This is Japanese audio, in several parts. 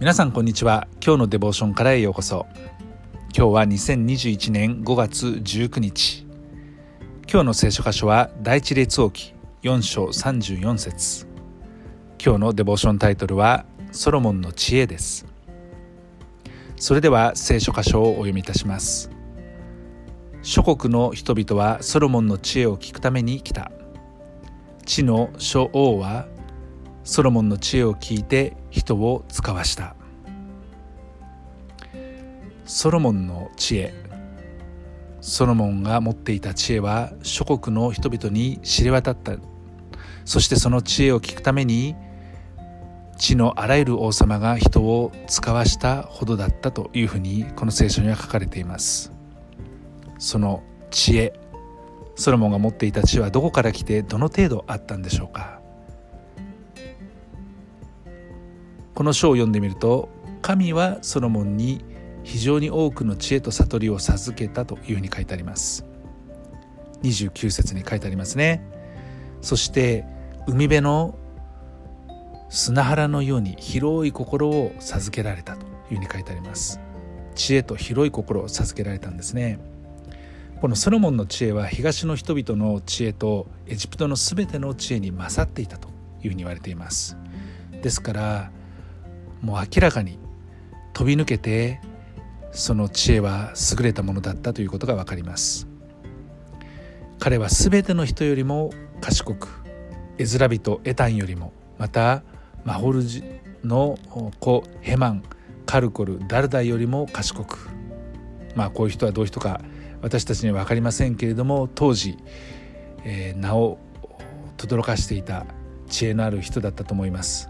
皆さんこんにちは。今日のデボーションからへようこそ。今日は2021年5月19日。今日の聖書箇所は第一列王記4章34節。今日のデボーションタイトルはソロモンの知恵です。それでは聖書箇所をお読みいたします。諸国の人々はソロモンの知恵を聞くために来た。地の諸王はソロモンの知恵を聞いて人を使わした。ソロモンの知恵。ソロモンが持っていた知恵は諸国の人々に知れ渡った。そしてその知恵を聞くために地のあらゆる王様が人を使わしたほどだったというふうにこの聖書には書かれています。その知恵。ソロモンが持っていた知恵はどこから来てどの程度あったんでしょうか。この書を読んでみると神はソロモンに非常に多くの知恵と悟りを授けたというふうに書いてあります。29節に書いてありますね。そして海辺の砂原のように広い心を授けられたというふうに書いてあります。知恵と広い心を授けられたんですね。このソロモンの知恵は東の人々の知恵とエジプトの全ての知恵に勝っていたというふうに言われています。ですからもう明らかに飛び抜けてその知恵は優れたものだったということが分かります。彼は全ての人よりも賢くエズラ人エタンよりもまたマホルジの子ヘマンカルコルダルダイよりも賢く。まあこういう人はどういう人か私たちには分かりませんけれども当時、えー、名を轟かしていた知恵のある人だったと思います。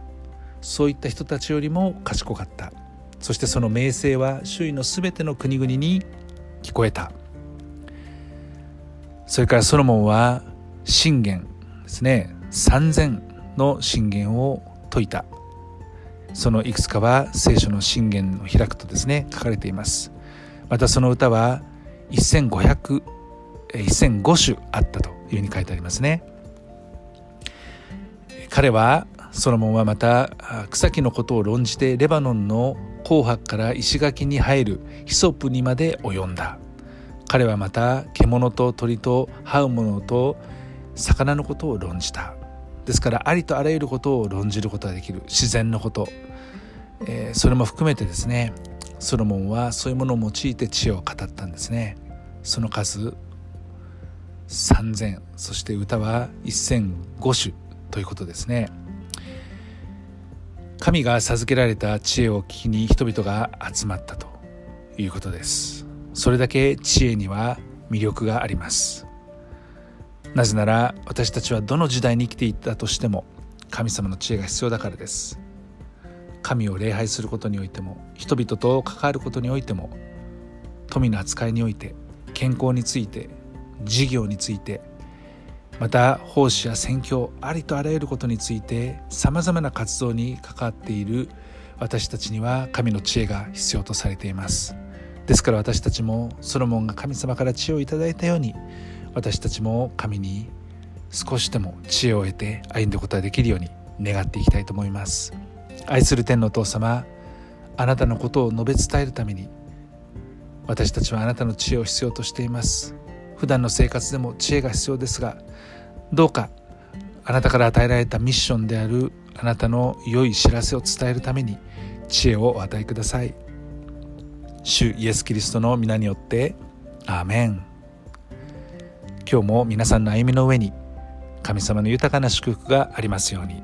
そういった人たちよりも賢かった。そしてその名声は周囲の全ての国々に聞こえた。それからソロモンは信玄ですね。3,000の信玄を説いた。そのいくつかは聖書の信玄を開くとですね書かれています。またその歌は1500 1005種あったというふうに書いてありますね。彼はソロモンはまた草木のことを論じてレバノンの紅白から石垣に生えるヒソプにまで及んだ。彼はまた獣と鳥と這うものと魚のことを論じた。ですからありとあらゆることを論じることができる。自然のこと、えー、それも含めてですね。ソロモンはそういうものを用いて知恵を語ったんですね。その数3000そして歌は1005種。ということですね。神が授けられた知恵を聞きに人々が集まったということです。それだけ知恵には魅力があります。なぜなら私たちはどの時代に生きていたとしても神様の知恵が必要だからです。神を礼拝することにおいても人々と関わることにおいても富の扱いにおいて健康について事業についてまた奉仕や宣教ありとあらゆることについてさまざまな活動に関わっている私たちには神の知恵が必要とされています。ですから私たちもソロモンが神様から知恵をいただいたように私たちも神に少しでも知恵を得て歩んでいくことができるように願っていきたいと思います。愛する天のお父様あなたのことを述べ伝えるために私たちはあなたの知恵を必要としています。普段の生活でも知恵が必要ですがどうかあなたから与えられたミッションであるあなたの良い知らせを伝えるために知恵をお与えください主イエス・キリストの皆によってアーメン今日も皆さんの歩みの上に神様の豊かな祝福がありますように。